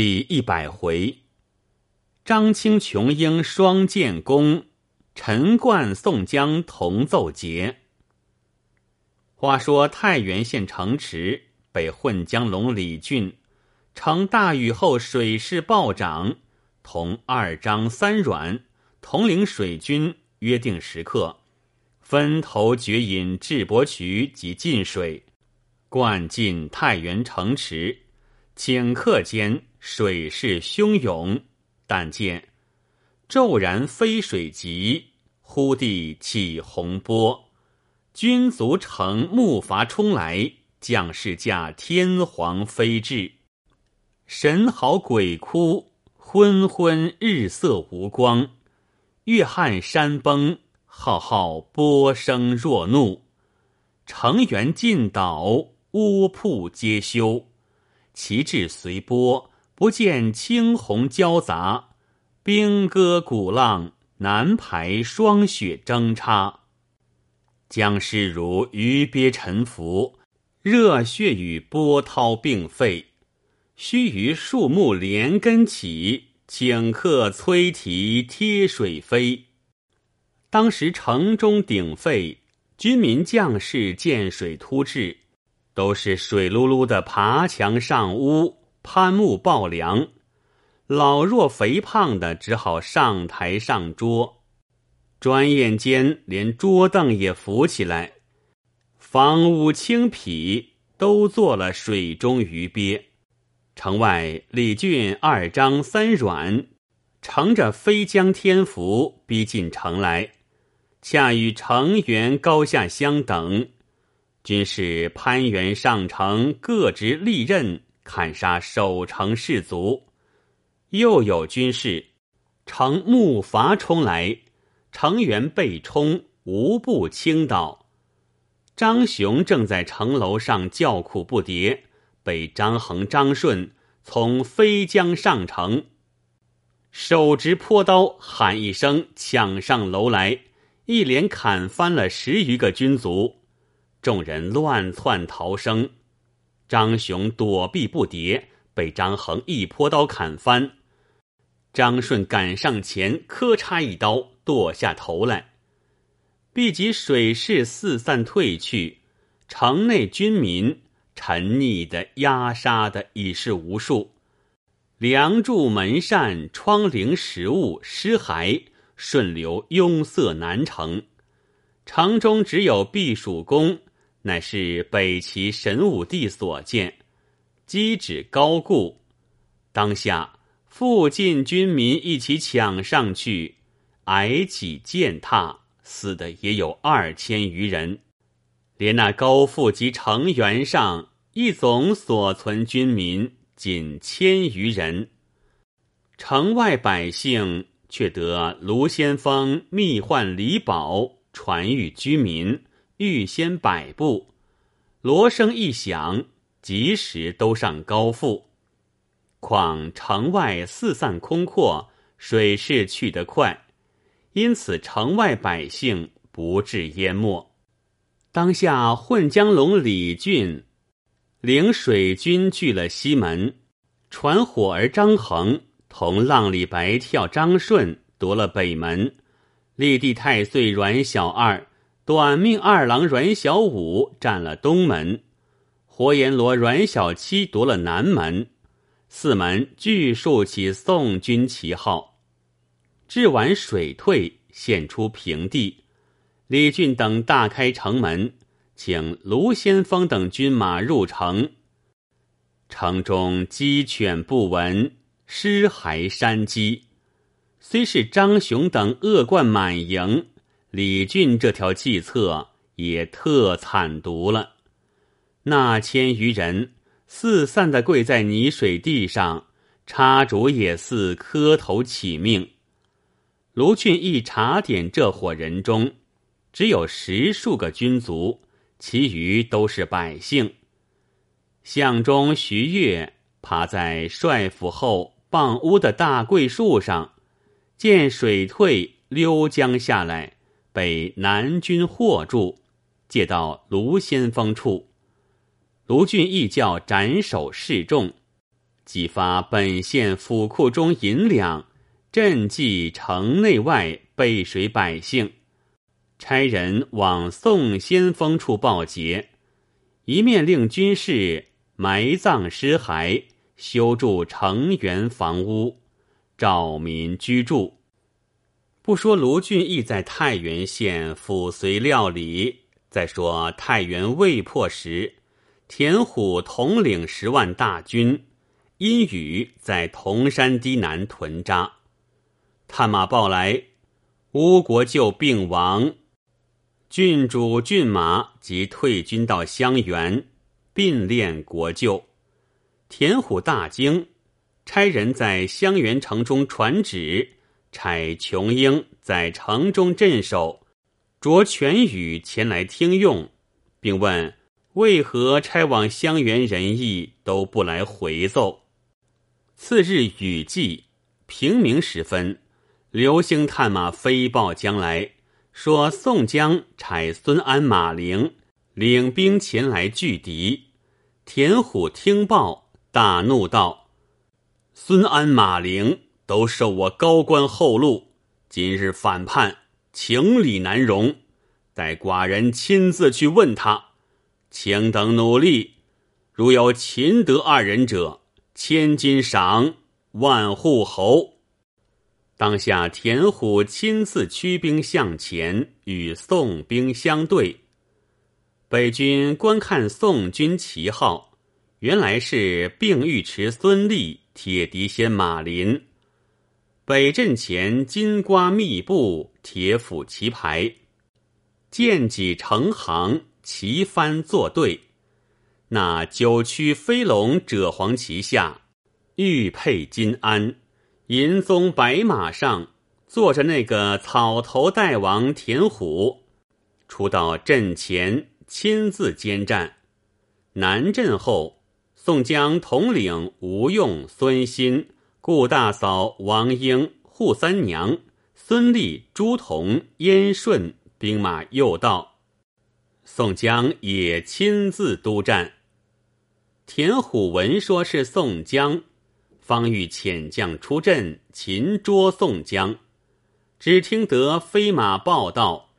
第一百回，张青琼英双剑功，陈冠宋江同奏捷。话说太原县城池被混江龙李俊乘大雨后水势暴涨，同二张三阮统领水军约定时刻，分头决引智伯渠及进水，灌进太原城池。顷刻间，水势汹涌，但见骤然飞水急，忽地起洪波，军卒乘木筏冲来，将士驾天皇飞至，神嚎鬼哭，昏昏日色无光，月汉山崩，浩浩波声若怒，城垣尽倒，屋铺皆休。旗帜随波，不见青红交杂；兵戈鼓浪，南排霜雪争插。将士如鱼鳖沉浮，热血与波涛并沸。须臾树木连根起，顷刻摧蹄贴水飞。当时城中鼎沸，军民将士见水突至。都是水漉漉的爬墙上屋、攀木抱梁，老弱肥胖的只好上台上桌，转眼间连桌凳也浮起来，房屋青匹都做了水中鱼鳖。城外李俊、二张、三阮乘着飞江天福逼近城来，恰与城垣高下相等。军士攀援上城，各执利刃砍杀守城士卒；又有军士乘木筏冲来，城垣被冲，无不倾倒。张雄正在城楼上叫苦不迭，被张衡、张顺从飞江上城，手执坡刀，喊一声抢上楼来，一连砍翻了十余个军卒。众人乱窜逃生，张雄躲避不迭，被张衡一泼刀砍翻。张顺赶上前，磕嚓一刀剁下头来。毕及水势四散退去，城内军民沉溺的、压杀的已是无数，梁柱、门扇、窗棂、食物尸骸顺流拥塞南城，城中只有避暑宫。乃是北齐神武帝所建，基址高固。当下附近军民一起抢上去，挨起践踏，死的也有二千余人。连那高阜及城垣上一总所存军民仅千余人。城外百姓却得卢先锋密唤李宝传谕居民。预先摆布，锣声一响，及时都上高阜。况城外四散空阔，水势去得快，因此城外百姓不致淹没。当下混江龙李俊领水军据了西门，传火儿张衡同浪里白跳张顺夺了北门，立地太岁阮小二。短命二郎阮小五占了东门，活阎罗阮小七夺了南门，四门俱竖起宋军旗号。至晚水退，现出平地。李俊等大开城门，请卢先锋等军马入城。城中鸡犬不闻，尸骸山积。虽是张雄等恶贯满盈。李俊这条计策也特惨毒了，那千余人四散的跪在泥水地上，插竹也似磕头乞命。卢俊义查点这伙人中，只有十数个军卒，其余都是百姓。相中徐悦爬在帅府后傍屋的大桂树上，见水退，溜江下来。被南军获住，借到卢先锋处。卢俊义叫斩首示众，即发本县府库中银两，赈济城内外背水百姓，差人往宋先锋处报捷，一面令军士埋葬尸骸，修筑城垣房屋，照民居住。不说卢俊义在太原县抚绥料理，再说太原未破时，田虎统领十万大军。阴雨在铜山堤南屯扎，探马报来，乌国舅病亡，郡主郡马即退军到襄垣，并练国舅。田虎大惊，差人在襄垣城中传旨，差琼英在城中镇守，着全宇前来听用，并问为何差往襄垣仁义都不来回奏。次日雨季，平明时分，流星探马飞报将来，说宋江差孙安、马陵领兵前来拒敌。田虎听报，大怒道：“孙安、马陵都受我高官厚禄，今日反叛，情理难容。待寡人亲自去问他，请等努力。如有秦德二人者。”千金赏，万户侯。当下田虎亲自驱兵向前，与宋兵相对。北军观看宋军旗号，原来是并尉迟孙立、铁笛仙马林。北阵前金瓜密布，铁斧齐排，剑戟成行，旗帆作对。那九曲飞龙赭黄旗下，玉佩金鞍，银鬃白马上坐着那个草头大王田虎，出到阵前亲自监战。南阵后，宋江统领吴用、孙新、顾大嫂王英、扈三娘、孙立、朱仝、燕顺兵马又到，宋江也亲自督战。田虎闻说是宋江，方欲遣将出阵擒捉宋江，只听得飞马报道：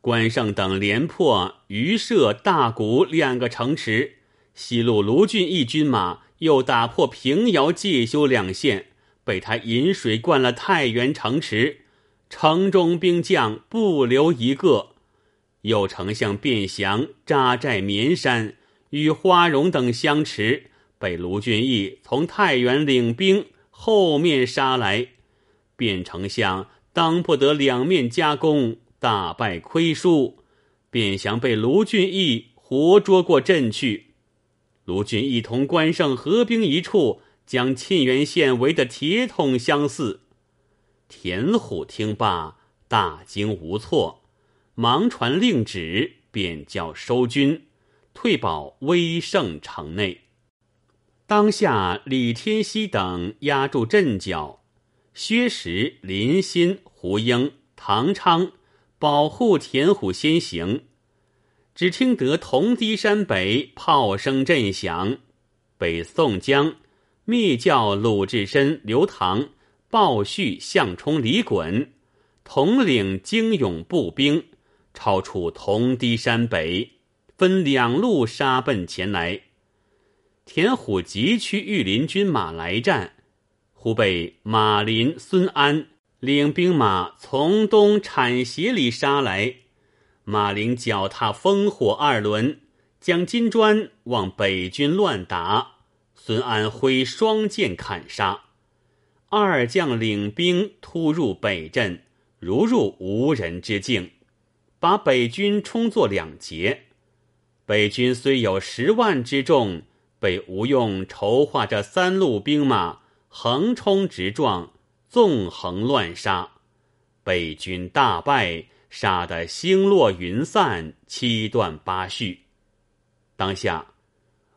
关胜等连破榆社、大谷两个城池，西路卢俊义军马又打破平遥、介休两县，被他引水灌了太原城池，城中兵将不留一个。右丞相卞祥扎寨绵山。与花荣等相持，被卢俊义从太原领兵后面杀来，卞丞相当不得两面夹攻，大败亏输，卞祥被卢俊义活捉过阵去。卢俊一同关胜合兵一处，将沁源县围得铁桶相似。田虎听罢，大惊无措，忙传令旨，便叫收军。退保威胜城内，当下李天锡等压住阵脚，薛石、林欣、胡英、唐昌保护田虎先行。只听得铜堤山北炮声震响，北宋江密教鲁智深、刘唐、鲍旭、项冲、李衮统领精勇步兵，超出铜堤山北。分两路杀奔前来，田虎急驱御林军马来战，忽被马林、孙安领兵马从东铲斜里杀来。马陵脚踏烽火二轮，将金砖往北军乱打；孙安挥双剑砍杀。二将领兵突入北阵，如入无人之境，把北军冲作两截。北军虽有十万之众，被吴用筹划着三路兵马横冲直撞，纵横乱杀，北军大败，杀得星落云散，七断八续。当下，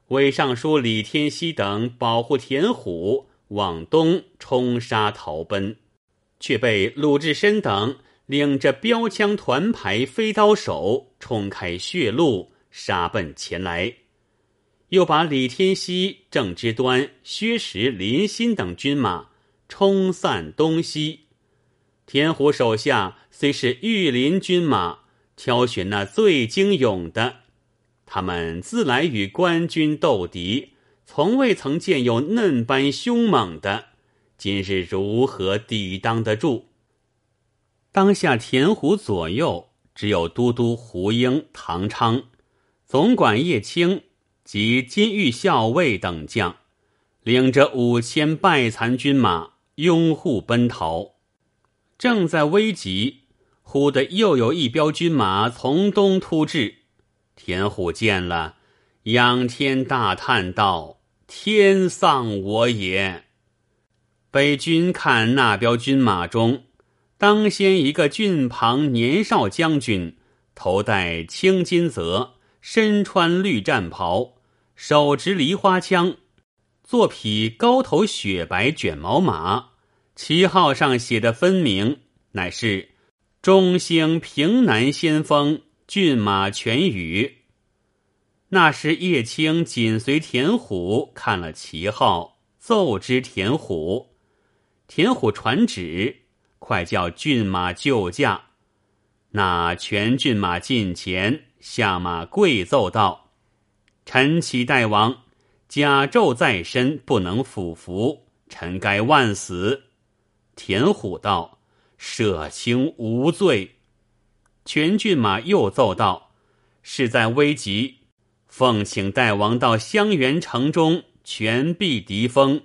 韦尚书李天锡等保护田虎往东冲杀逃奔，却被鲁智深等领着标枪团排飞刀手冲开血路。杀奔前来，又把李天锡、郑之端、薛石、林欣等军马冲散东西。田虎手下虽是御林军马，挑选那最精勇的。他们自来与官军斗敌，从未曾见有嫩般凶猛的。今日如何抵挡得住？当下田虎左右只有都督胡英、唐昌、总管叶青及金玉校尉等将，领着五千败残军马拥护奔逃。正在危急，忽的又有一彪军马从东突至。田虎见了，仰天大叹道：“天丧我也！”北军看那彪军马中，当先一个俊庞年少将军，头戴青金泽，身穿绿战袍，手执梨花枪，坐匹高头雪白卷毛马，旗号上写的分明，乃是中兴平南先锋骏马全羽。那时叶青紧随田虎看了旗号，奏知田虎。田虎传旨，快叫骏马就驾。那全骏马近前下马跪奏道：“臣启大王，甲胄在身，不能俯伏，臣该万死。”田虎道：“舍卿无罪。”全骏马又奏道：“事在危急，奉请大王到襄垣城中全避敌锋。”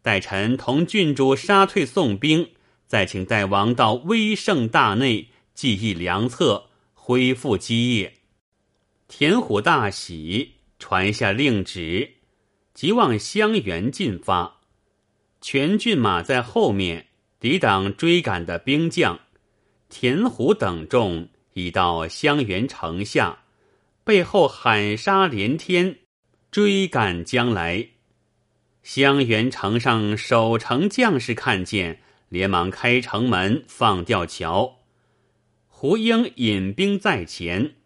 待臣同郡主杀退宋兵，再请大王到威胜大内记忆良策，恢复基业。田虎大喜，传下令旨，即往襄垣进发。全郡马在后面抵挡追赶的兵将，田虎等众已到襄垣城下，背后喊杀连天，追赶将来。襄垣城上守城将士看见，连忙开城门放吊桥。胡英引兵在前，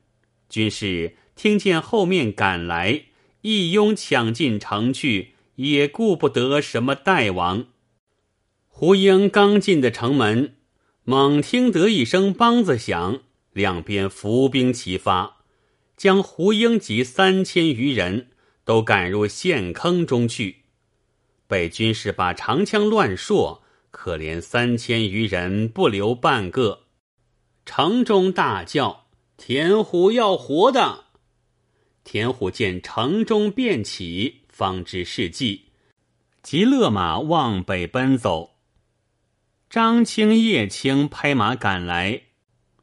军士听见后面赶来，一拥抢进城去，也顾不得什么大王。胡英刚进的城门，猛听得一声梆子响，两边伏兵齐发，将胡英及三千余人都赶入陷坑中去。北军士把长枪乱槊，可怜三千余人不留半个。城中大叫：“田虎要活的！”田虎见城中便起，方知是计，即勒马往北奔走。张青、叶青拍马赶来，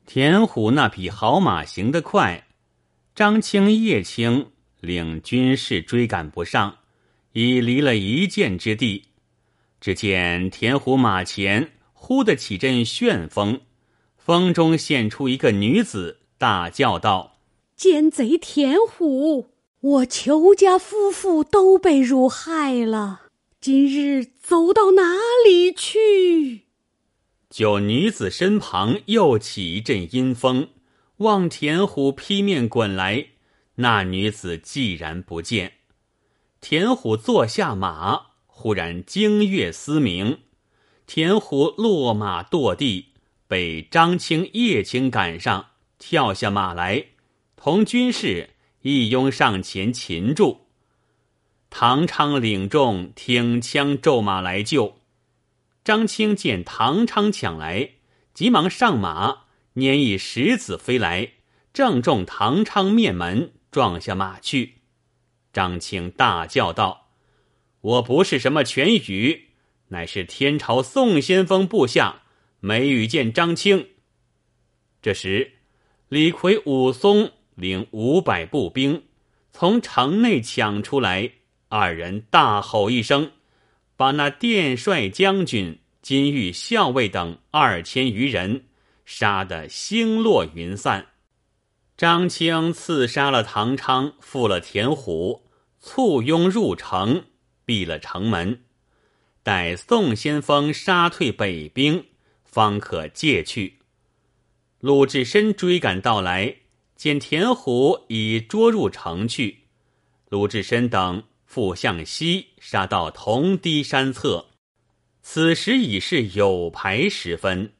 田虎那匹好马行得快，张青、叶青领军士追赶不上。已离了一箭之地，只见田虎马前忽的起阵旋风，风中现出一个女子，大叫道：“奸贼田虎，我裘家夫妇都被汝害了，今日走到哪里去？”就女子身旁又起一阵阴风，望田虎劈面滚来，那女子既然不见。田虎坐下马，忽然惊月嘶鸣，田虎落马堕地，被张青、叶青赶上，跳下马来，同军士一拥上前擒住。唐昌领众挺枪骤马来救，张青见唐昌抢来，急忙上马，拈一石子飞来，正中唐昌面门，撞下马去。张青大叫道：“我不是什么全羽，乃是天朝宋先锋部下，没遇见张青。”这时，李逵、武松领五百步兵从城内抢出来，二人大吼一声，把那殿帅将军、金玉校尉等二千余人杀得星落云散。张清刺杀了唐昌，负了田虎，簇拥入城，闭了城门，待宋先锋杀退北兵，方可借去。鲁智深追赶到来，见田虎已捉入城去，鲁智深等复向西杀到铜堤山侧，此时已是有牌时分。